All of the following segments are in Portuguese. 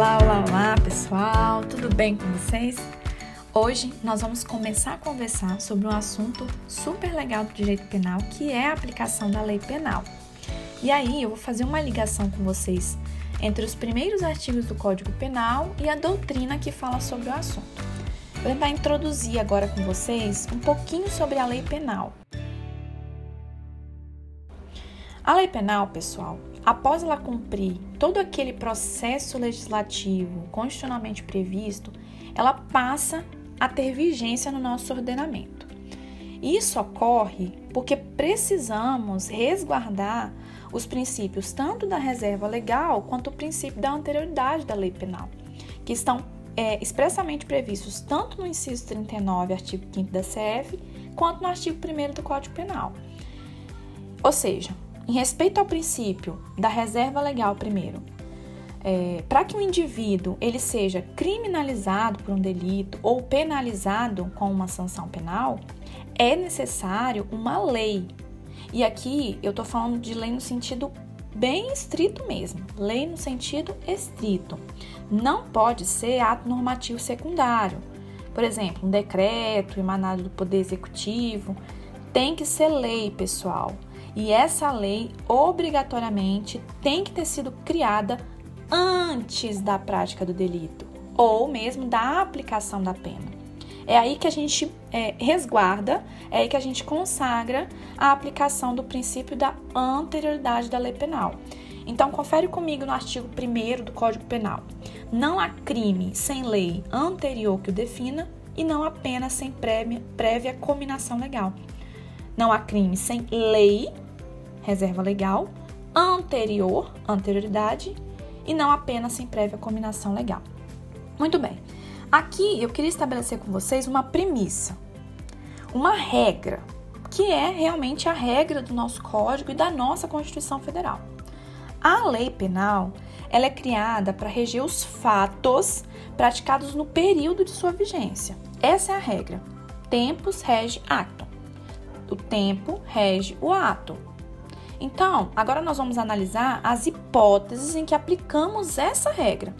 Olá, olá, olá, pessoal, tudo bem com vocês? Hoje nós vamos começar a conversar sobre um assunto super legal do direito penal, que é a aplicação da lei penal. E aí eu vou fazer uma ligação com vocês entre os primeiros artigos do Código Penal e a doutrina que fala sobre o assunto. Vou tentar introduzir agora com vocês um pouquinho sobre a lei penal. A lei penal, pessoal, após ela cumprir todo aquele processo legislativo constitucionalmente previsto, ela passa a ter vigência no nosso ordenamento. Isso ocorre porque precisamos resguardar os princípios tanto da reserva legal quanto o princípio da anterioridade da lei penal, que estão é, expressamente previstos tanto no inciso 39, artigo 5 da CF, quanto no artigo 1 do Código Penal. Ou seja, em respeito ao princípio da reserva legal, primeiro, é, para que o indivíduo ele seja criminalizado por um delito ou penalizado com uma sanção penal, é necessário uma lei. E aqui eu estou falando de lei no sentido bem estrito mesmo, lei no sentido estrito. Não pode ser ato normativo secundário. Por exemplo, um decreto emanado do Poder Executivo tem que ser lei, pessoal. E essa lei, obrigatoriamente, tem que ter sido criada antes da prática do delito ou mesmo da aplicação da pena. É aí que a gente é, resguarda, é aí que a gente consagra a aplicação do princípio da anterioridade da lei penal. Então, confere comigo no artigo 1 do Código Penal. Não há crime sem lei anterior que o defina e não há pena sem prévia, prévia cominação legal. Não há crime sem lei, reserva legal, anterior, anterioridade, e não apenas sem prévia combinação legal. Muito bem. Aqui eu queria estabelecer com vocês uma premissa, uma regra, que é realmente a regra do nosso código e da nossa Constituição Federal. A lei penal, ela é criada para reger os fatos praticados no período de sua vigência. Essa é a regra. Tempus rege actum o tempo rege o ato. Então, agora nós vamos analisar as hipóteses em que aplicamos essa regra,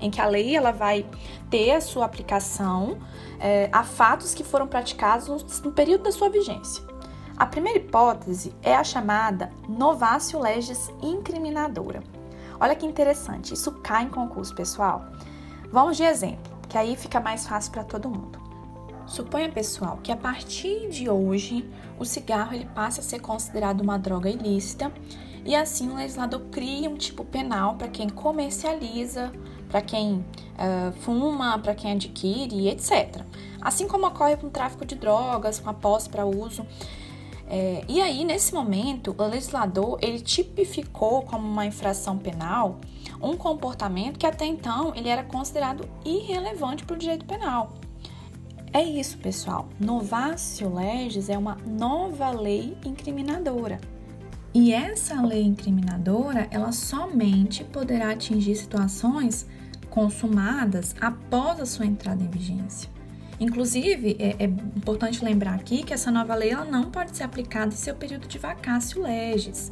em que a lei ela vai ter a sua aplicação é, a fatos que foram praticados no, no período da sua vigência. A primeira hipótese é a chamada novatio legis incriminadora. Olha que interessante, isso cai em concurso, pessoal. Vamos de exemplo, que aí fica mais fácil para todo mundo. Suponha, pessoal, que a partir de hoje o cigarro ele passa a ser considerado uma droga ilícita e assim o legislador cria um tipo penal para quem comercializa, para quem uh, fuma, para quem adquire, etc. Assim como ocorre com o tráfico de drogas, com a posse para uso. É, e aí, nesse momento, o legislador ele tipificou como uma infração penal um comportamento que até então ele era considerado irrelevante para o direito penal. É isso, pessoal. Novácio legis é uma nova lei incriminadora. E essa lei incriminadora, ela somente poderá atingir situações consumadas após a sua entrada em vigência. Inclusive, é, é, importante lembrar aqui que essa nova lei ela não pode ser aplicada em seu período de vacácio legis,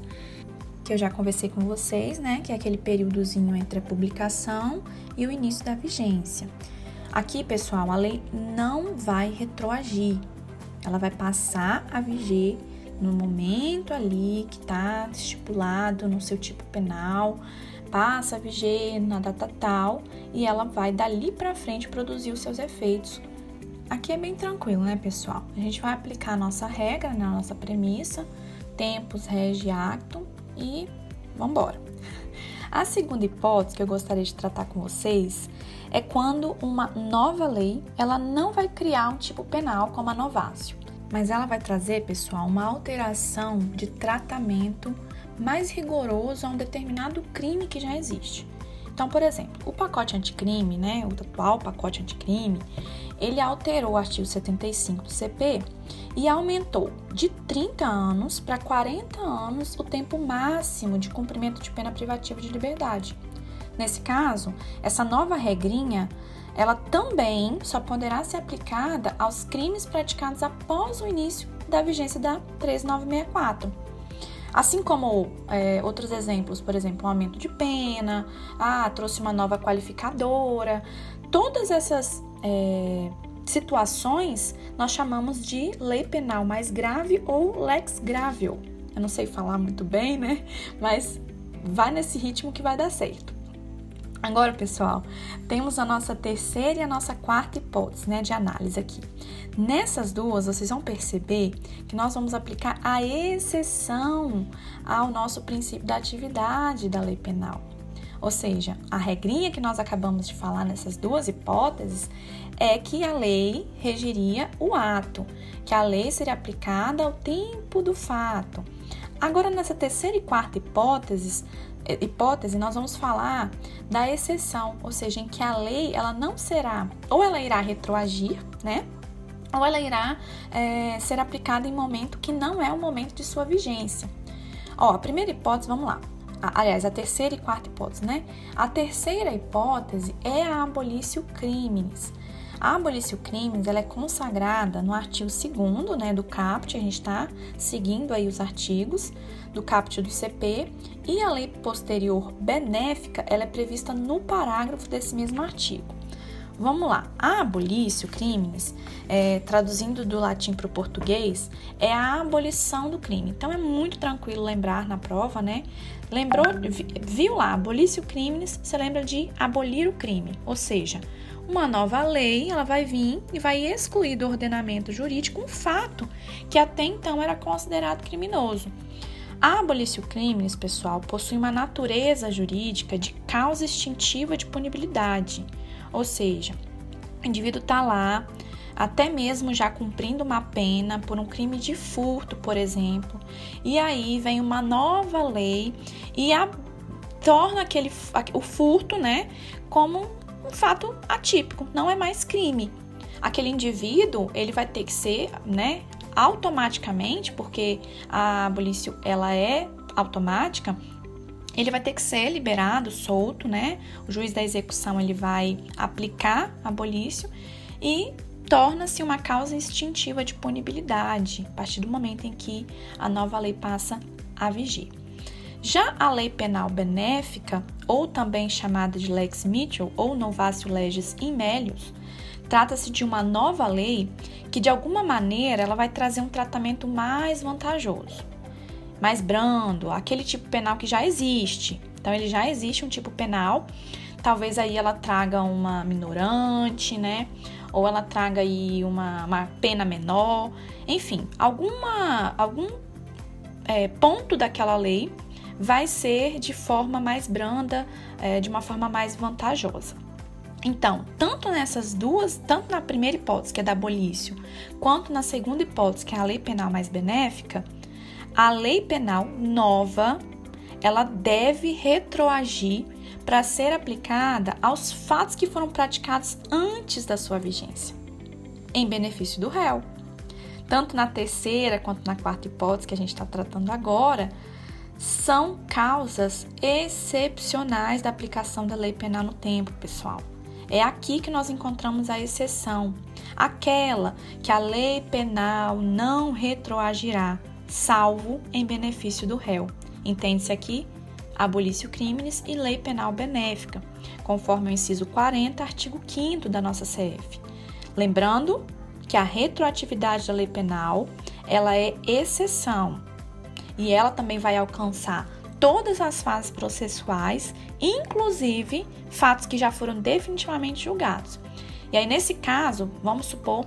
que eu já conversei com vocês, né? Que é aquele períodozinho entre a publicação e o início da vigência. Aqui, pessoal, a lei não vai retroagir. Ela vai passar a viger no momento ali que está estipulado no seu tipo penal, passa a viger na data tal e ela vai dali para frente produzir os seus efeitos. Aqui é bem tranquilo, né, pessoal? A gente vai aplicar a nossa regra, né, a nossa premissa, tempos, regi, actum e vamos embora. A segunda hipótese que eu gostaria de tratar com vocês é quando uma nova lei ela não vai criar um tipo penal como a novácio, mas ela vai trazer, pessoal, uma alteração de tratamento mais rigoroso a um determinado crime que já existe. Então, por exemplo, o pacote anticrime, né, o atual pacote anticrime, ele alterou o artigo 75 do CP e aumentou de 30 anos para 40 anos o tempo máximo de cumprimento de pena privativa de liberdade. Nesse caso, essa nova regrinha, ela também só poderá ser aplicada aos crimes praticados após o início da vigência da 13964. Assim como é, outros exemplos, por exemplo, um aumento de pena, ah, trouxe uma nova qualificadora, todas essas é, situações nós chamamos de lei penal mais grave ou lex gravio. Eu não sei falar muito bem, né? Mas vai nesse ritmo que vai dar certo. Agora, pessoal, temos a nossa terceira e a nossa quarta hipótese né, de análise aqui. Nessas duas, vocês vão perceber que nós vamos aplicar a exceção ao nosso princípio da atividade da lei penal. Ou seja, a regrinha que nós acabamos de falar nessas duas hipóteses é que a lei regiria o ato, que a lei seria aplicada ao tempo do fato. Agora, nessa terceira e quarta hipóteses, hipótese, nós vamos falar da exceção, ou seja, em que a lei ela não será, ou ela irá retroagir, né? Ou ela irá é, ser aplicada em momento que não é o momento de sua vigência. Ó, a primeira hipótese, vamos lá. aliás, a terceira e quarta hipótese, né? A terceira hipótese é a abolício crimes. A abolício crimes ela é consagrada no artigo 2 né, do CAPT, a gente está seguindo aí os artigos do CAPT do CP, e a lei posterior benéfica ela é prevista no parágrafo desse mesmo artigo. Vamos lá, a abolício crimes, é, traduzindo do latim para o português, é a abolição do crime. Então é muito tranquilo lembrar na prova, né? Lembrou, viu lá, abolício crimes, você lembra de abolir o crime, ou seja, uma nova lei, ela vai vir e vai excluir do ordenamento jurídico um fato que até então era considerado criminoso. A abolício crimes, pessoal, possui uma natureza jurídica de causa extintiva de punibilidade, ou seja, o indivíduo está lá, até mesmo já cumprindo uma pena por um crime de furto, por exemplo, e aí vem uma nova lei e a, torna aquele, o furto, né, como um fato atípico, não é mais crime. Aquele indivíduo, ele vai ter que ser, né, automaticamente, porque a abolício ela é automática, ele vai ter que ser liberado, solto, né? O juiz da execução ele vai aplicar a abolício e torna-se uma causa instintiva de punibilidade a partir do momento em que a nova lei passa a vigir. Já a lei penal benéfica, ou também chamada de Lex Mitchell ou Novatio Legis in Melius, trata-se de uma nova lei que de alguma maneira ela vai trazer um tratamento mais vantajoso, mais brando, aquele tipo penal que já existe. Então ele já existe um tipo penal, talvez aí ela traga uma minorante, né? Ou ela traga aí uma, uma pena menor, enfim, alguma algum é, ponto daquela lei vai ser de forma mais branda, é, de uma forma mais vantajosa. Então, tanto nessas duas, tanto na primeira hipótese, que é da abolício, quanto na segunda hipótese, que é a lei penal mais benéfica, a lei penal nova, ela deve retroagir para ser aplicada aos fatos que foram praticados antes da sua vigência, em benefício do réu. Tanto na terceira quanto na quarta hipótese que a gente está tratando agora, são causas excepcionais da aplicação da lei penal no tempo, pessoal. É aqui que nós encontramos a exceção, aquela que a lei penal não retroagirá, salvo em benefício do réu. Entende-se aqui? Abolício crimes e lei penal benéfica, conforme o inciso 40, artigo 5 da nossa CF. Lembrando que a retroatividade da lei penal, ela é exceção e ela também vai alcançar todas as fases processuais, inclusive fatos que já foram definitivamente julgados. E aí, nesse caso, vamos supor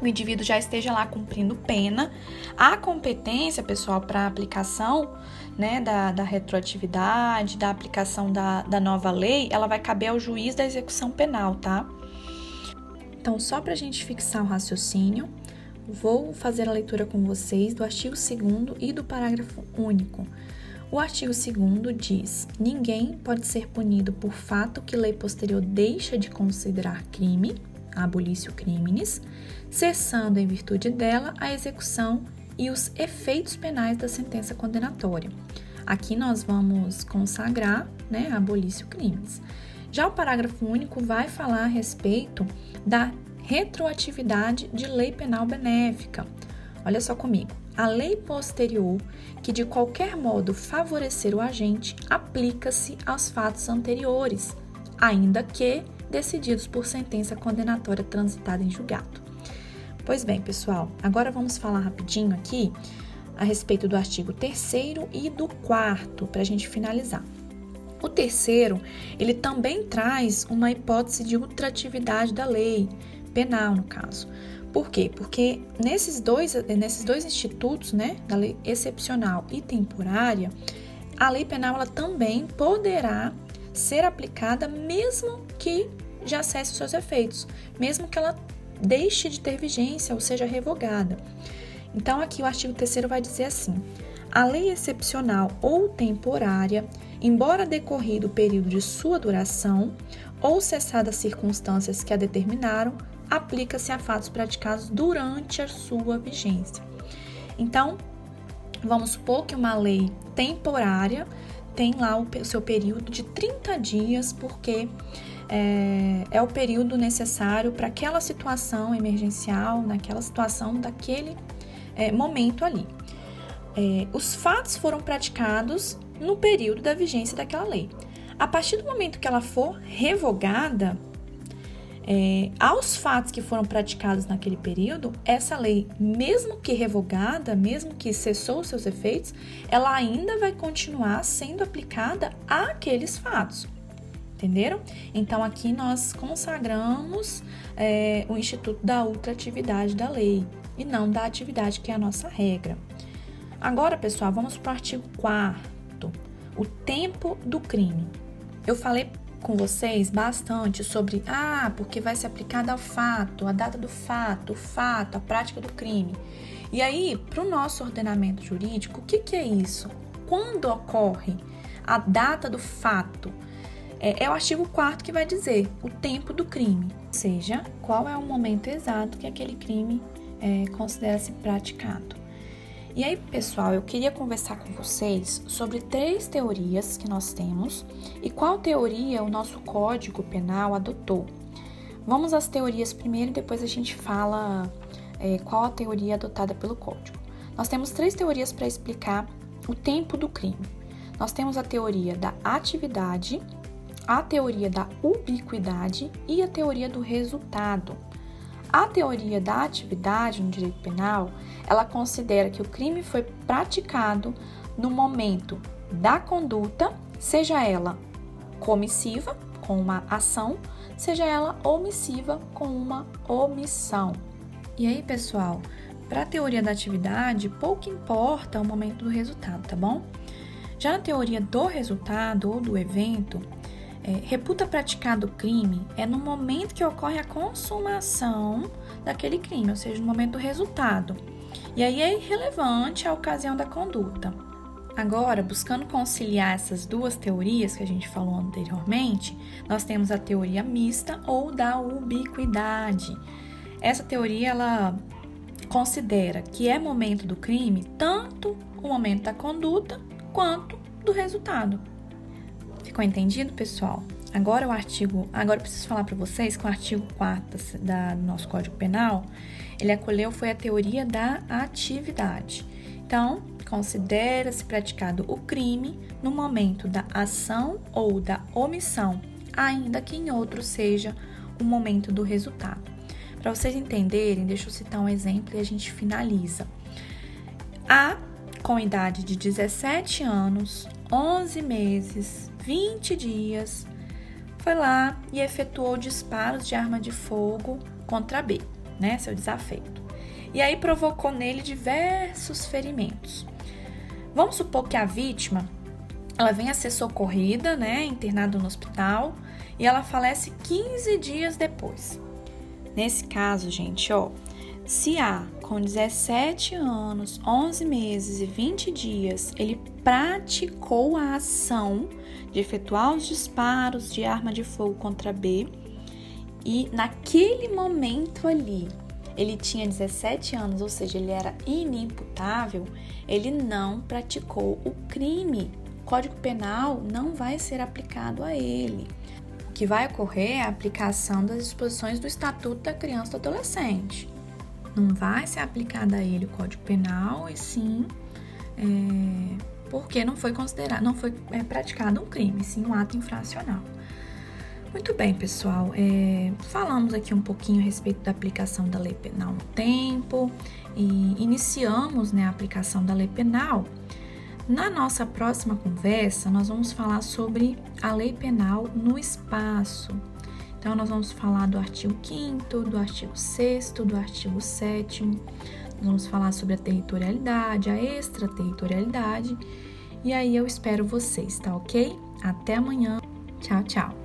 o indivíduo já esteja lá cumprindo pena. A competência, pessoal, para aplicação né, da, da retroatividade, da aplicação da, da nova lei, ela vai caber ao juiz da execução penal, tá? Então, só para a gente fixar o raciocínio, Vou fazer a leitura com vocês do artigo 2 e do parágrafo único. O artigo 2 diz: ninguém pode ser punido por fato que lei posterior deixa de considerar crime, abolício criminis, cessando em virtude dela a execução e os efeitos penais da sentença condenatória. Aqui nós vamos consagrar, né, abolício crimes. Já o parágrafo único vai falar a respeito da retroatividade de lei penal benéfica. Olha só comigo. a lei posterior que de qualquer modo favorecer o agente aplica-se aos fatos anteriores, ainda que decididos por sentença condenatória transitada em julgado. Pois bem, pessoal, agora vamos falar rapidinho aqui a respeito do artigo 3 e do 4 para a gente finalizar. O terceiro, ele também traz uma hipótese de ultratividade da lei penal, no caso. Por quê? Porque nesses dois, nesses dois institutos, né, da lei excepcional e temporária, a lei penal ela também poderá ser aplicada mesmo que já cesse os seus efeitos, mesmo que ela deixe de ter vigência ou seja revogada. Então, aqui o artigo 3 vai dizer assim: a lei excepcional ou temporária, embora decorrido o período de sua duração ou cessadas circunstâncias que a determinaram, aplica-se a fatos praticados durante a sua vigência. Então, vamos supor que uma lei temporária tem lá o seu período de 30 dias, porque é, é o período necessário para aquela situação emergencial, naquela situação daquele é, momento ali. É, os fatos foram praticados no período da vigência daquela lei. A partir do momento que ela for revogada, é, aos fatos que foram praticados naquele período, essa lei, mesmo que revogada, mesmo que cessou seus efeitos, ela ainda vai continuar sendo aplicada àqueles fatos. Entenderam? Então aqui nós consagramos é, o Instituto da Ultratividade da Lei e não da atividade, que é a nossa regra. Agora, pessoal, vamos para o artigo 4 o tempo do crime. Eu falei com vocês bastante sobre, ah, porque vai ser aplicada ao fato, a data do fato, o fato, a prática do crime. E aí, para o nosso ordenamento jurídico, o que, que é isso? Quando ocorre a data do fato? É, é o artigo 4 que vai dizer o tempo do crime, ou seja, qual é o momento exato que aquele crime é, considera-se praticado. E aí, pessoal, eu queria conversar com vocês sobre três teorias que nós temos e qual teoria o nosso Código Penal adotou. Vamos às teorias primeiro e depois a gente fala é, qual a teoria adotada pelo Código. Nós temos três teorias para explicar o tempo do crime. Nós temos a teoria da atividade, a teoria da ubiquidade e a teoria do resultado. A teoria da atividade no direito penal, ela considera que o crime foi praticado no momento da conduta, seja ela comissiva, com uma ação, seja ela omissiva, com uma omissão. E aí, pessoal, para a teoria da atividade, pouco importa o momento do resultado, tá bom? Já na teoria do resultado ou do evento, é, reputa praticado o crime é no momento que ocorre a consumação daquele crime, ou seja, no momento do resultado. E aí é irrelevante a ocasião da conduta. Agora, buscando conciliar essas duas teorias que a gente falou anteriormente, nós temos a teoria mista ou da ubiquidade. Essa teoria ela considera que é momento do crime tanto o momento da conduta quanto do resultado. Ficou entendido, pessoal? Agora o artigo, agora eu preciso falar para vocês que o artigo 4 da, do nosso Código Penal, ele acolheu foi a teoria da atividade. Então, considera-se praticado o crime no momento da ação ou da omissão, ainda que em outro seja o momento do resultado. Para vocês entenderem, deixa eu citar um exemplo e a gente finaliza. A, com idade de 17 anos, 11 meses, 20 dias, foi lá e efetuou disparos de arma de fogo contra B, né, seu desafeto. E aí provocou nele diversos ferimentos. Vamos supor que a vítima ela venha a ser socorrida, né, internada no hospital, e ela falece 15 dias depois. Nesse caso, gente, ó, se A, com 17 anos, 11 meses e 20 dias, ele praticou a ação de efetuar os disparos de arma de fogo contra B e naquele momento ali ele tinha 17 anos, ou seja, ele era inimputável, ele não praticou o crime. O Código Penal não vai ser aplicado a ele. O que vai ocorrer é a aplicação das disposições do Estatuto da Criança e do Adolescente. Não vai ser aplicado a ele o Código Penal, e sim é, porque não foi considerado, não foi é, praticado um crime, sim um ato infracional. Muito bem, pessoal. É, falamos aqui um pouquinho a respeito da aplicação da lei penal no tempo e iniciamos né, a aplicação da lei penal. Na nossa próxima conversa, nós vamos falar sobre a lei penal no espaço. Então, nós vamos falar do artigo 5, do artigo 6, do artigo 7. Nós vamos falar sobre a territorialidade, a extraterritorialidade. E aí eu espero vocês, tá ok? Até amanhã. Tchau, tchau.